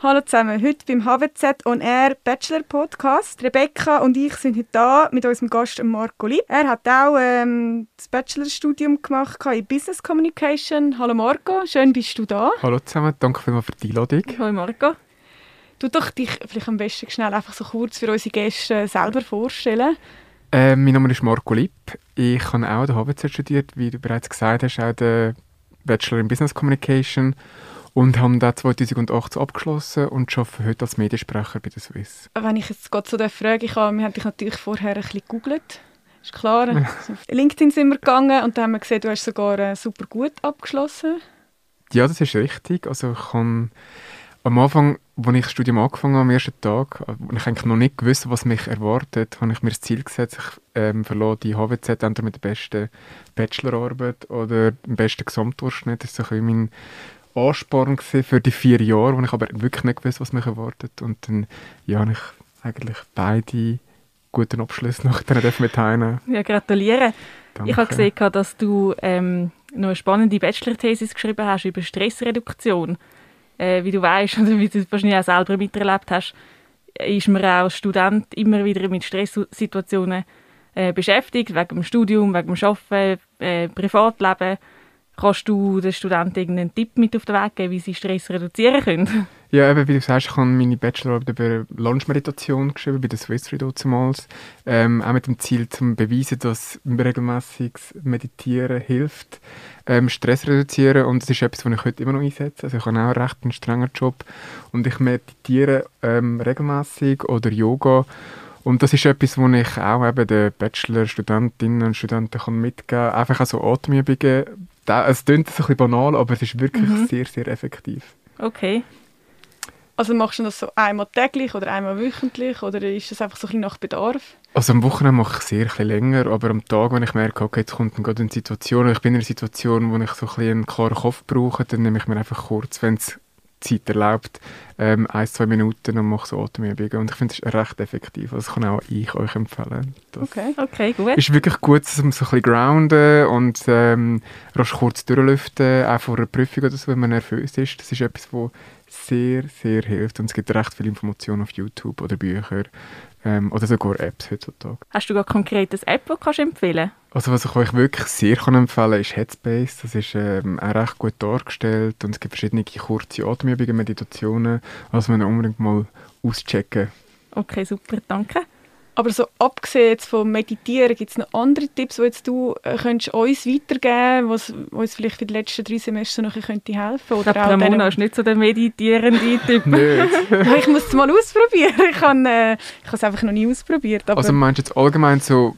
Hallo zusammen, heute beim HWZ On Air Bachelor Podcast. Rebecca und ich sind heute da mit unserem Gast Marco Lieb. Er hat auch ähm, das Bachelorstudium gemacht in Business Communication. Hallo Marco, schön bist du da. Hallo zusammen, danke vielmals für die Einladung. Hallo Marco. Du doch dich vielleicht am besten schnell einfach so kurz für unsere Gäste selber vorstellen. Äh, mein Name ist Marco Lipp. Ich habe auch den HWZ studiert, wie du bereits gesagt hast, auch den Bachelor in Business Communication und haben da 2018 abgeschlossen und arbeite heute als Mediensprecher bei der Swiss. Wenn ich jetzt gerade so frage, ich habe, wir haben dich natürlich vorher ein bisschen gegoogelt. Ist klar. Ja. LinkedIn sind wir gegangen und da haben wir gesehen, du hast sogar äh, super gut abgeschlossen. Ja, das ist richtig. Also ich kann am Anfang, als ich das Studium angefangen habe, am ersten Tag, und ich eigentlich noch nicht gewusst, was mich erwartet, habe ich mir das Ziel gesetzt, ich ähm, verlor die HWZ entweder mit der besten Bachelorarbeit oder dem besten Gesamtdurchschnitt. Das war so mein Ansporn für die vier Jahre, wo ich aber wirklich nicht gewusst, was mich erwartet. Und dann ja, habe ich eigentlich beide guten Abschlüsse noch mit heim. Ja, gratuliere. Danke. Ich habe gesehen, dass du ähm, noch eine spannende Bachelor-Thesis geschrieben hast über Stressreduktion. Äh, wie du weißt oder wie du wahrscheinlich auch selber miterlebt hast, ist man auch als Student immer wieder mit Stresssituationen äh, beschäftigt, wegen dem Studium, wegen dem Arbeiten, äh, Privatleben. Kannst du den Studenten irgendeinen Tipp mit auf den Weg geben, wie sie Stress reduzieren können? Ja, eben, wie du sagst, ich habe meine Bachelorarbeit über Lunchmeditation geschrieben, bei der Swiss Redo damals. Ähm, auch mit dem Ziel, zu beweisen, dass regelmäßiges Meditieren hilft, ähm, Stress reduzieren. Und das ist etwas, was ich heute immer noch einsetze. Also ich habe auch recht einen strengen Job und ich meditiere ähm, regelmäßig oder Yoga. Und das ist etwas, was ich auch eben den Bachelor-Studentinnen und Studenten mitgeben kann. Einfach auch so Atemübungen. Es klingt ein bisschen banal, aber es ist wirklich mhm. sehr, sehr effektiv. Okay. Also machst du das so einmal täglich oder einmal wöchentlich oder ist das einfach so ein bisschen nach Bedarf? Also am Wochenende mache ich sehr ein länger, aber am Tag, wenn ich merke, okay, jetzt kommt gerade eine Situation, ich bin in einer Situation, wo ich so ein bisschen einen klaren Kopf brauche, dann nehme ich mir einfach kurz, wenn es Zeit erlaubt, ähm, ein, zwei Minuten und mache so Atemübungen. Und ich finde, es ist recht effektiv. Also das kann auch ich euch empfehlen. Das okay, okay, gut. ist wirklich gut, um so ein bisschen grounden und ähm, rasch kurz durchlüften, auch vor einer Prüfung oder so, wenn man nervös ist. Das ist etwas, was sehr, sehr hilft. Und es gibt recht viele Informationen auf YouTube oder Bücher ähm, oder sogar Apps heutzutage. Hast du gar konkret eine App, die du empfehlen Also was ich euch wirklich sehr kann empfehlen kann, ist Headspace. Das ist ähm, auch recht gut dargestellt und es gibt verschiedene kurze Atemübungen, Meditationen, also man unbedingt mal auschecken. Okay, super, danke. Aber so abgesehen jetzt vom Meditieren, gibt es noch andere Tipps, die jetzt du äh, könntest uns weitergeben was uns vielleicht für die letzten drei Semester noch könnte helfen Oder ich glaube, Ramona ist nicht so der meditierende Typ. ja, ich muss es mal ausprobieren. Ich habe äh, es einfach noch nie ausprobiert. also meinst du jetzt allgemein so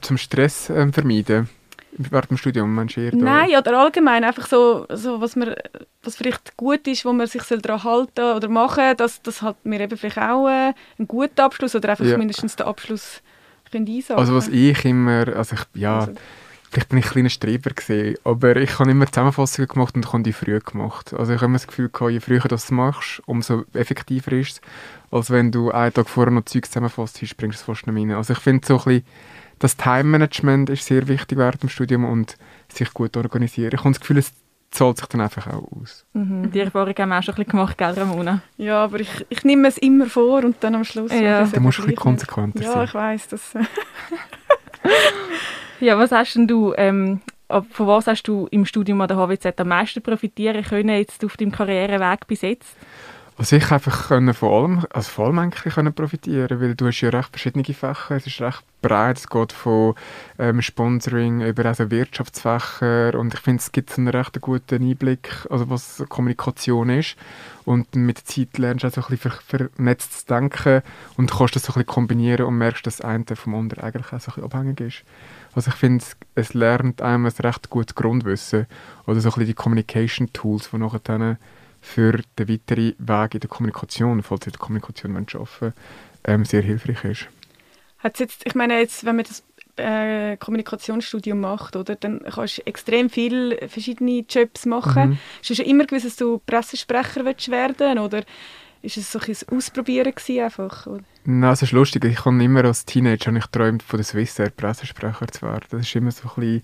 zum Stress ähm, vermeiden? Während dem Studium, meinst du Nein, oder allgemein einfach so, so was, man, was vielleicht gut ist, wo man sich daran halten oder machen dass das hat mir eben vielleicht auch äh, einen guten Abschluss oder einfach ja. mindestens den Abschluss können einsagen Also was ich immer, also ich, ja, also. vielleicht bin ich ein kleiner Streber gesehen, aber ich habe immer Zusammenfassungen gemacht und ich habe die früh gemacht. Also ich habe immer das Gefühl gehabt, je früher du das machst, umso effektiver ist es, als wenn du einen Tag vorher noch Zeug zusammenfasst, bringst du es fast nicht rein. Also ich finde so ein bisschen das Time-Management ist sehr wichtig während dem Studium und sich gut organisieren. Ich habe das Gefühl, es zahlt sich dann einfach auch aus. Mhm. Die Erfahrung haben wir auch schon ein bisschen gemacht, gell, Ramona? Ja, aber ich, ich nehme es immer vor und dann am Schluss... Ja. Du musst ein bisschen konsequenter ja, sein. Ja, ich weiss, das... ja, was hast denn du... Ähm, von was hast du im Studium an der HWZ am meisten profitieren können, jetzt auf deinem Karriereweg bis jetzt? Also ich einfach können von allem, also vor allem eigentlich können profitieren, weil du hast ja recht verschiedene Fächer, es ist recht breit, es geht von ähm, Sponsoring über also Wirtschaftsfächer. Und ich finde, es gibt einen recht guten Einblick, also was Kommunikation ist. Und mit der Zeit lernst du auch so ein bisschen vernetzt zu denken und kannst das so ein bisschen kombinieren und merkst, dass das eine vom anderen eigentlich auch so ein bisschen abhängig ist. Also ich finde, es lernt einem ein recht gutes Grundwissen oder so ein bisschen die Communication Tools, die nachher für den weiteren Weg in der Kommunikation, falls ihr in der Kommunikation arbeiten ähm, sehr hilfreich ist. Hat's jetzt, ich meine, jetzt, wenn man das äh, Kommunikationsstudium macht, oder, dann kannst du extrem viele verschiedene Jobs machen. Mhm. Hast du schon immer gewusst, dass du Pressesprecher willst werden oder ist es so ein Ausprobieren einfach? Oder? Nein, es ist lustig. Ich habe immer als Teenager ich geträumt, von der Swissair Pressesprecher zu werden. Das ist immer so ein bisschen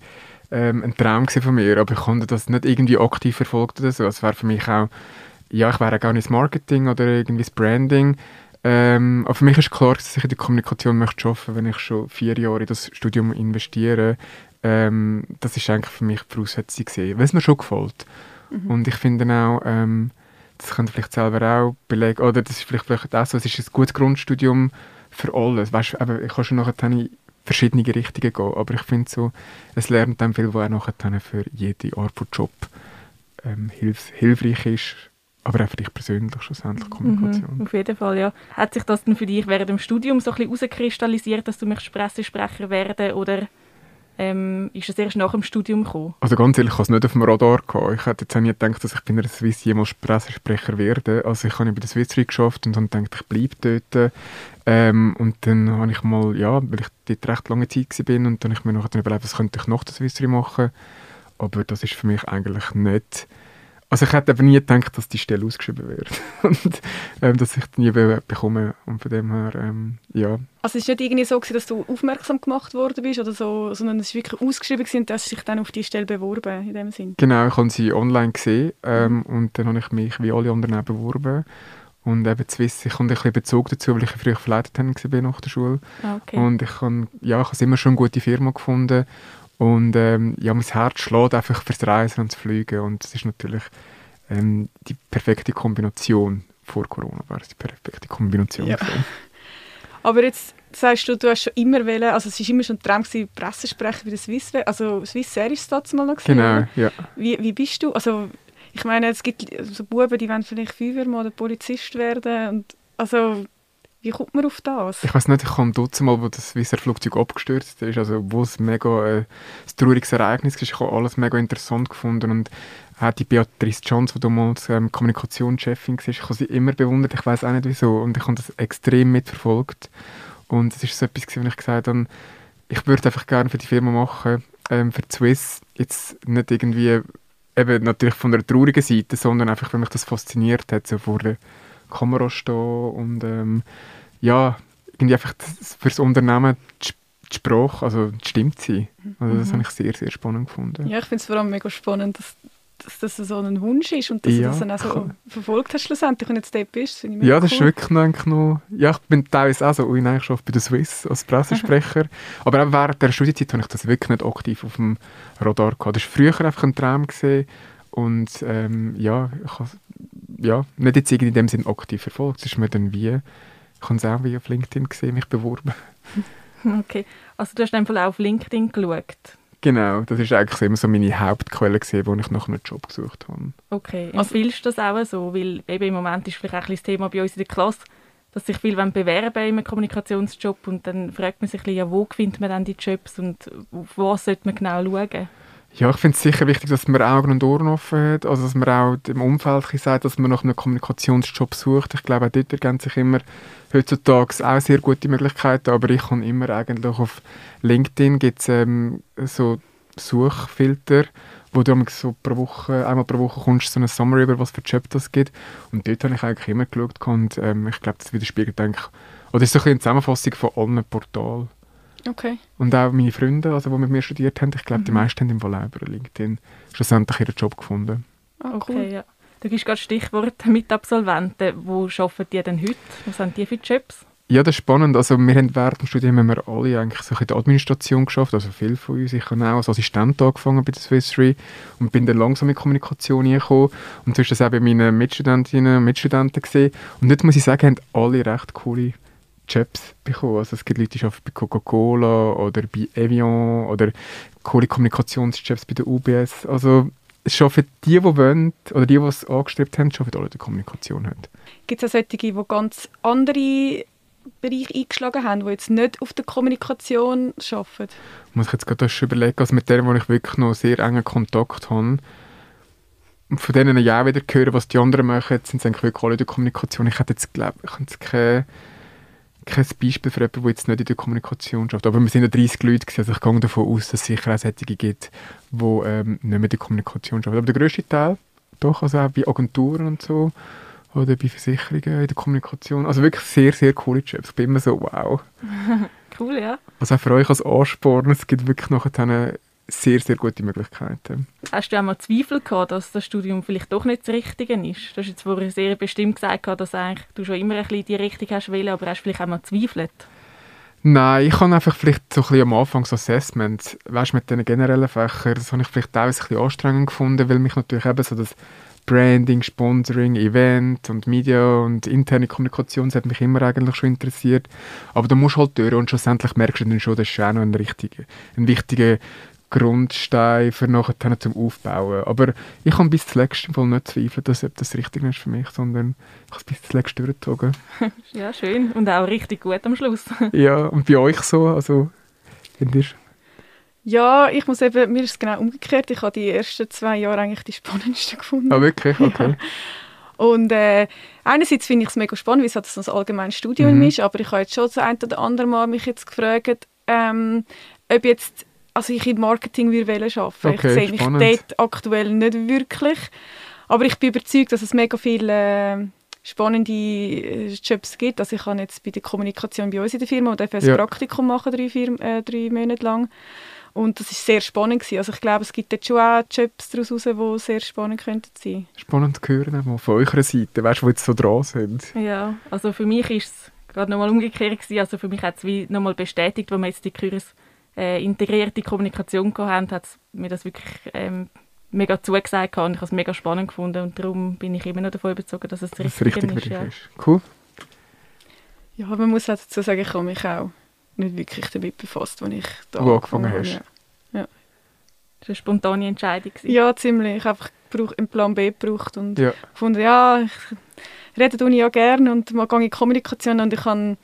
ähm, ein Traum von mir, aber ich konnte das nicht irgendwie aktiv verfolgt oder so. Es wäre für mich auch ja, ich wäre gar nicht das Marketing oder irgendwie das Branding. Ähm, aber für mich ist klar, dass ich in die Kommunikation möchte arbeiten, wenn ich schon vier Jahre in das Studium investiere. Ähm, das ist eigentlich für mich die Voraussetzung gesehen, weil es mir schon gefällt. Mhm. Und ich finde auch, ähm, das könnt ihr vielleicht selber auch belegen, oder das ist vielleicht, vielleicht auch so, es ist ein gutes Grundstudium für alles. Weißt, eben, ich kann schon nachher verschiedene Richtungen gehen, aber ich finde so, es lernt dann viel, was auch nachher für jede Art von Job ähm, hilf hilfreich ist aber auch für dich persönlich schlussendlich Kommunikation. Mhm, auf jeden Fall, ja. Hat sich das denn für dich während dem Studium so ein bisschen herauskristallisiert, dass du möchtest Pressesprecher werden oder ähm, ist das erst nach dem Studium gekommen? Also ganz ehrlich, ich hatte es nicht auf dem Radar. Gehabt. Ich hätte jetzt auch nie gedacht, dass ich bei der Swiss jemals Pressesprecher werde. Also ich habe bei der Swiss geschafft und dann gedacht, ich bleibe dort. Ähm, und dann habe ich mal, ja, weil ich dort recht lange Zeit war und dann habe ich mir noch überlegt, was könnte ich nach der Swiss machen. Aber das ist für mich eigentlich nicht also ich hätte aber nie gedacht, dass die Stelle ausgeschrieben wird und ähm, dass ich die nie bekomme und von dem her, ähm, ja. Also es war nicht irgendwie so, gewesen, dass du aufmerksam gemacht worden bist oder so, sondern es war wirklich ausgeschrieben gewesen, und du dich dann auf die Stelle beworben in dem Sinn? Genau, ich habe sie online gesehen ähm, und dann habe ich mich wie alle anderen auch beworben und eben Swiss, ich habe ein bisschen Bezug dazu, weil ich früher verleitet war nach der Schule ah, okay. und ich habe, ja, ich habe immer schon eine gute Firma gefunden und ähm, ja, mein Herz schlägt einfach fürs Reisen und das Fliegen. Und es ist natürlich ähm, die perfekte Kombination. Vor Corona war es die perfekte Kombination. Ja. Aber jetzt sagst du, du hast schon immer wollen, also es war immer schon ein Traum, gewesen, Pressesprecher bei der Swiss, also Swiss Air ist das mal noch gewesen, Genau, ja. Wie, wie bist du, also ich meine, es gibt so Buben, die wollen vielleicht Feuerwehrmann oder Polizist werden und also wie kommt man auf das? Ich weiß nicht, ich kam dort mal, wo das Swissair Flugzeug abgestürzt ist, also wo es mega äh, ein trauriges Ereignis ist. Ich habe alles mega interessant gefunden. Und auch die Beatrice Johns, die damals ähm, Kommunikationschefin war, ich habe sie immer bewundert, ich weiß auch nicht wieso. Und ich habe das extrem mitverfolgt. Und es ist so etwas, was ich gesagt habe, ich würde einfach gerne für die Firma machen, ähm, für die Swiss, jetzt nicht irgendwie eben natürlich von der traurigen Seite, sondern einfach, weil mich das fasziniert hat, so vor der Kamera stehen und ähm, ja, irgendwie einfach für das Unternehmen die, Sprache, also die Stimme sein. Also das mhm. habe ich sehr, sehr spannend gefunden. Ja, ich finde es vor allem mega spannend, dass, dass das so ein Wunsch ist und dass ja, du das dann auch so verfolgt hast schlussendlich und jetzt dort bist. Ja, cool. das ist wirklich noch, ja, ich bin teilweise auch so, oh, nein, ich arbeite bei der Swiss als Pressesprecher, aber auch während der Studienzeit habe ich das wirklich nicht aktiv auf dem Radar gehabt. Das war früher einfach ein Traum gesehen und ähm, ja, ich habe ja, nicht jetzt in dem Sinn aktiv verfolgt. Es ist mir dann wie, ich habe es auch wie auf LinkedIn gesehen, mich beworben. Okay, also du hast einfach auf LinkedIn geschaut? Genau, das ist eigentlich immer so meine Hauptquelle gesehen, wo ich nach einem Job gesucht habe. Okay, empfiehlst du das auch so? Weil eben im Moment ist vielleicht auch ein das Thema bei uns in der Klasse, dass sich viele bewerben in einem Kommunikationsjob und dann fragt man sich ja, wo findet man dann die Jobs und auf was sollte man genau schauen? Ja, ich finde es sicher wichtig, dass man Augen und Ohren offen hat, also dass man auch im Umfeld sagt, dass man nach einem Kommunikationsjob sucht. Ich glaube, auch dort ergeben sich immer heutzutage auch sehr gute Möglichkeiten, aber ich kann immer eigentlich auf LinkedIn gibt es ähm, so Suchfilter, wo du so pro Woche, einmal pro Woche kommst so eine Summary über was für Job das gibt und dort habe ich eigentlich immer geschaut und ähm, ich glaube, das widerspiegelt eigentlich, oder ist so ein eine Zusammenfassung von allen Portalen. Okay. Und auch meine Freunde, also die mit mir studiert haben, ich glaube, mhm. die meisten haben im Fall über LinkedIn schlussendlich ihren Job gefunden. Ah, okay, cool. ja. Du gibst gerade Stichwort Mitabsolventen. Wo arbeiten die denn heute? Was haben die für Jobs? Ja, das ist spannend. Also wir haben während dem Studium haben wir alle eigentlich so in der Administration geschafft, also viele von uns. Ich habe auch als Assistent angefangen bei der Swiss Re und bin dann langsam in Kommunikation gekommen. Und so ist das auch bei meinen Mitstudentinnen und Mitstudenten gesehen. Und dort muss ich sagen, haben alle recht coole Jobs bekommen. Also es gibt Leute, die arbeiten bei Coca-Cola oder bei Evian oder coole Kommunikationsjobs bei der UBS. Also es arbeiten die, die wollen, oder die, die es angestrebt haben, arbeiten alle in der Kommunikation. Gibt es auch solche, die ganz andere Bereiche eingeschlagen haben, die jetzt nicht auf der Kommunikation arbeiten? Muss ich jetzt gerade schon überlegen, also mit denen, wo ich wirklich noch sehr engen Kontakt habe, und von denen ja auch wieder hören, was die anderen machen, sind es eigentlich wirklich alle in der Kommunikation. Ich hätte jetzt, glaube ich, jetzt keine kein Beispiel für jemanden, der jetzt nicht in der Kommunikation schafft. Aber wir sind ja 30 Leute, also ich gehe davon aus, dass es sicher auch solche gibt, die ähm, nicht mehr in der Kommunikation arbeiten. Aber der grösste Teil, doch, also auch bei Agenturen und so, oder bei Versicherungen in der Kommunikation. Also wirklich sehr, sehr coole Jobs. Ich bin immer so, wow. cool, ja. Also auch für euch als Ansporn, es gibt wirklich nachher sehr, sehr gute Möglichkeiten. Hast du auch mal Zweifel gehabt, dass das Studium vielleicht doch nicht das Richtige ist? Du hast jetzt vorher sehr bestimmt gesagt, dass eigentlich du schon immer ein bisschen die Richtung hast wollen, aber hast du vielleicht auch mal gezweifelt? Nein, ich habe einfach vielleicht so ein bisschen am Anfang so Assessments, weißt, mit den generellen Fächern, das habe ich vielleicht teilweise ein bisschen anstrengend gefunden, weil mich natürlich eben so das Branding, Sponsoring, Event und Media und interne Kommunikation, das hat mich immer eigentlich schon interessiert. Aber da musst du halt durch und schlussendlich merkst du dann schon, das ist auch noch ein, richtiger, ein wichtiger Grundstein für nachher zum Aufbauen. Aber ich habe bis zuletzt im Fall nicht zweifelt, dass das richtig ist für mich, sondern ich habe es bis zuletzt durchgezogen. ja, schön. Und auch richtig gut am Schluss. ja, und bei euch so? Also, findest ja, ich muss eben, mir ist es genau umgekehrt. Ich habe die ersten zwei Jahre eigentlich die spannendsten gefunden. Ah, wirklich? Okay. Ja. Und äh, einerseits finde ich es mega spannend, weil es halt so ein allgemeines Studium mhm. ist, aber ich habe jetzt schon das ein oder andere Mal mich jetzt gefragt, ähm, ob jetzt also ich im Marketing würde arbeiten okay, Ich sehe mich dort aktuell nicht wirklich. Aber ich bin überzeugt, dass es mega viele äh, spannende äh, Jobs gibt. Also ich habe jetzt bei der Kommunikation bei uns in der Firma und ein ja. Praktikum machen, drei, vier, äh, drei Monate lang. Und das war sehr spannend. Gewesen. Also ich glaube, es gibt jetzt schon auch Jobs daraus die sehr spannend könnten sein. Spannend zu hören, mal von eurer Seite, weißt du, die jetzt so dran sind. Ja, also für mich ist es gerade nochmal umgekehrt gewesen. Also für mich hat es wie nochmal bestätigt, wo wir jetzt die Küres äh, integrierte Kommunikation haben, hat mir das wirklich ähm, mega zugesagt und ich habe es mega spannend gefunden und darum bin ich immer noch davon überzeugt, dass es das Richtige richtig ist, ja. ist. Cool. Ja, man muss auch dazu sagen, ich habe mich auch nicht wirklich damit befasst, als ich da Wo angefangen hast. Ja. ja. Das war eine spontane Entscheidung. Ja, ziemlich. Ich habe einfach einen Plan B gebraucht und ja. gefunden, ja, ich rede Uni ja gerne und mal gehe in Kommunikation und ich habe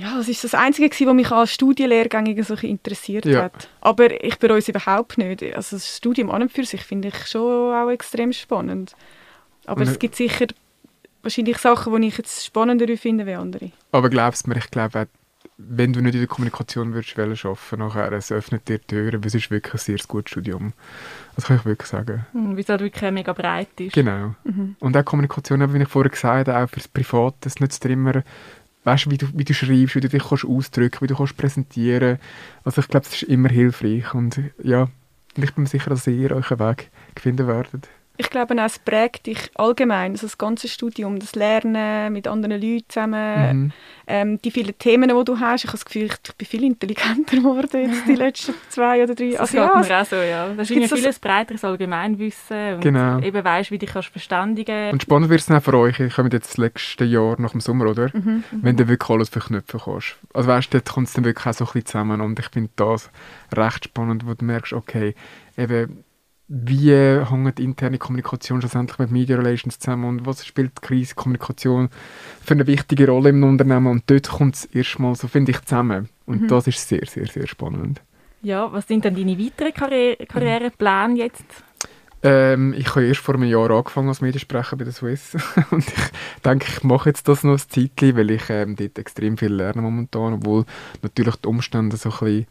ja, das ist das Einzige, was mich als Studienlehrgänge so interessiert ja. hat. Aber ich bereue es überhaupt nicht. Also das Studium an und für sich finde ich schon auch extrem spannend. Aber und es gibt sicher wahrscheinlich Sachen, die ich jetzt spannender finde als andere. Aber glaubst du mir, ich glaube, wenn du nicht in der Kommunikation würdest arbeiten nachher, es öffnet dir Türen, weil es ist wirklich ein sehr gutes Studium. Das kann ich wirklich sagen. Mhm, weil es halt wirklich mega breit ist. Genau. Mhm. Und auch Kommunikation, wie ich vorher gesagt habe, auch fürs Private, es nützt dir immer weißt, wie du, wie du schreibst, wie du dich kannst ausdrücken wie du kannst präsentieren. Also ich glaube, das ist immer hilfreich und ja, ich bin sicher, dass ihr euren Weg finden werdet ich glaube auch, es prägt dich allgemein, also das ganze Studium, das Lernen mit anderen Leuten zusammen, mhm. ähm, die vielen Themen, die du hast. Ich habe das Gefühl, ich bin viel intelligenter geworden jetzt die letzten zwei oder drei. Das also, ja, mir auch so, ja. Das ist irgendwie vieles breiteres Allgemeinwissen und genau. eben weißt, wie du dich verständigen Und spannend wird es auch für euch, ich komme jetzt das letzte Jahr nach dem Sommer, oder? Mhm, mhm. Wenn du wirklich alles verknüpfen kannst. Also weißt du, dort kommt es dann wirklich auch so ein bisschen zusammen und ich finde das recht spannend, wo du merkst, okay, eben wie hängt interne Kommunikation schlussendlich mit Media Relations zusammen und was spielt Krisenkommunikation für eine wichtige Rolle im Unternehmen und dort kommt es erstmal so, finde ich, zusammen und mhm. das ist sehr, sehr, sehr spannend. Ja, was sind denn deine weiteren Karri Karrierepläne jetzt? Ähm, ich habe erst vor einem Jahr angefangen als Mediensprecher bei der Swiss und ich denke, ich mache jetzt das noch ein Zeitchen, weil ich ähm, dort extrem viel lerne momentan, obwohl natürlich die Umstände so ein bisschen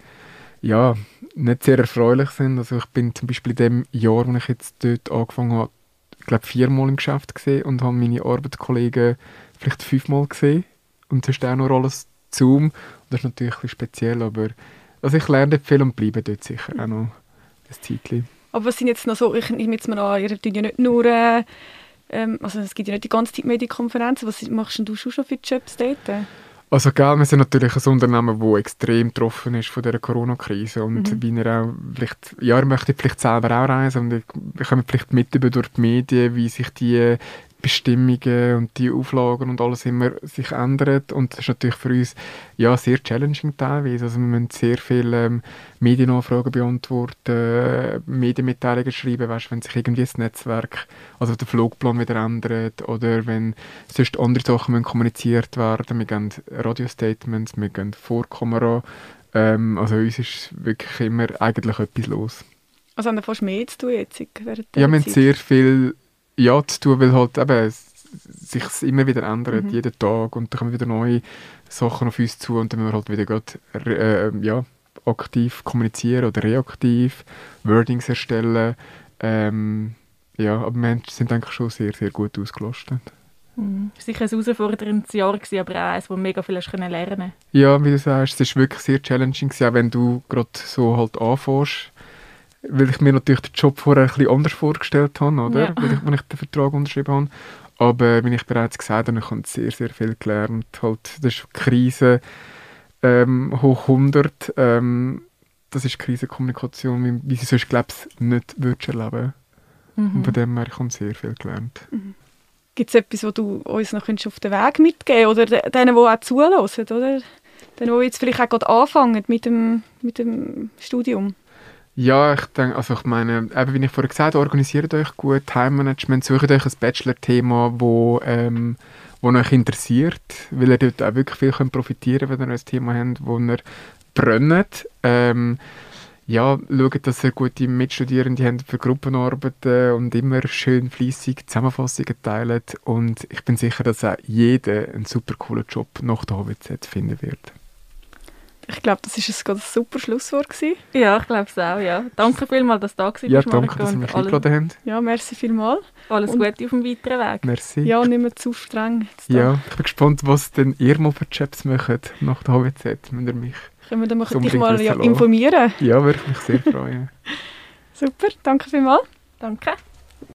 ja, nicht sehr erfreulich sind. Also ich bin zum Beispiel in dem Jahr, wo ich jetzt dort angefangen habe, glaube viermal im Geschäft gesehen und habe meine Arbeitskollegen vielleicht fünfmal gesehen und sonst auch noch alles Zoom. Das ist natürlich ein speziell, aber also ich lerne dort viel und bleibe dort sicher auch noch ein Zeitchen. Aber was sind jetzt noch so, ich nehme jetzt mal an, ihr tut ja nicht nur, äh, ähm, also es gibt ja nicht die ganze Zeit Medienkonferenzen, was machst du schon für Jobs dort? Also gell, wir sind natürlich ein Unternehmen, das extrem betroffen ist von dieser Corona-Krise und mhm. wie er auch vielleicht, ja, er möchte vielleicht selber auch reisen und wir kommen vielleicht mit über durch die Medien, wie sich die Bestimmungen und die Auflagen und alles immer sich ändert und das ist natürlich für uns ja sehr challenging teilweise. Also wir müssen sehr viele ähm, Medienanfragen beantworten, äh, Medienmitteilungen schreiben, weißt, wenn sich irgendwie das Netzwerk, also der Flugplan wieder ändert oder wenn sonst andere Sachen müssen kommuniziert werden. Wir gehen Radiostatements, wir gehen Vorkamera. Ähm, also uns ist wirklich immer eigentlich etwas los. Also haben wir fast mehr zu tun jetzt Ja, wir haben sehr viel ja, zu tun, weil halt eben sich immer wieder ändert, mhm. jeden Tag und dann kommen wieder neue Sachen auf uns zu und dann müssen wir halt wieder grad, äh, ja, aktiv kommunizieren oder reaktiv Wordings erstellen. Ähm, ja, aber wir sind eigentlich schon sehr, sehr gut ausgelastet. Mhm. Sicher ein herausforderndes Jahr, gewesen, aber auch eines, wo mega viel hast lernen lernen Ja, wie du sagst, es war wirklich sehr challenging, gewesen, auch wenn du gerade so halt anfängst. Weil ich mir natürlich den Job vorher ein bisschen anders vorgestellt habe, oder? Ja. Weil ich, wenn ich den Vertrag unterschrieben habe. Aber wie ich bereits gesagt habe, ich habe sehr, sehr viel gelernt. Halt, das ist Krise ähm, hoch 100. Ähm, das ist Krisenkommunikation, wie, wie sie sonst, glaube ich, nicht würdest erleben mhm. Und von dem her, ich habe sehr viel gelernt. Mhm. Gibt es etwas, was du uns noch auf den Weg mitgeben Oder denen, die auch zulassen, oder? Denen, die jetzt vielleicht auch gerade anfangen mit dem, mit dem Studium? Ja, ich denke, also ich meine, eben wie ich vorher gesagt habe, organisiert euch gut, Time-Management, sucht euch ein Bachelor-Thema, wo, ähm, wo euch interessiert, weil ihr dort auch wirklich viel könnt profitieren könnt, wenn ihr ein Thema habt, wo ihr brennt. Ähm, ja, schaut, dass ihr gute Mitstudierende habt für Gruppenarbeiten und immer schön fleissig Zusammenfassungen teilt. Und ich bin sicher, dass auch jeder einen super coolen Job nach der HWZ finden wird. Ich glaube, das war ein, super Schlusswort. Gewesen. Ja, ich glaube es auch, ja. Danke vielmals, dass du da warst, Ja, danke, dass ihr mich eingeladen habt. Ja, merci vielmals. Alles und Gute auf dem weiteren Weg. Merci. Ja, nicht mehr zu streng. Ja, ich bin gespannt, was denn ihr mal für Jobs macht nach der HWZ, wenn ihr mich Können wir dann dich mal ja, informieren? Ja, würde mich sehr freuen. super, danke vielmals. Danke.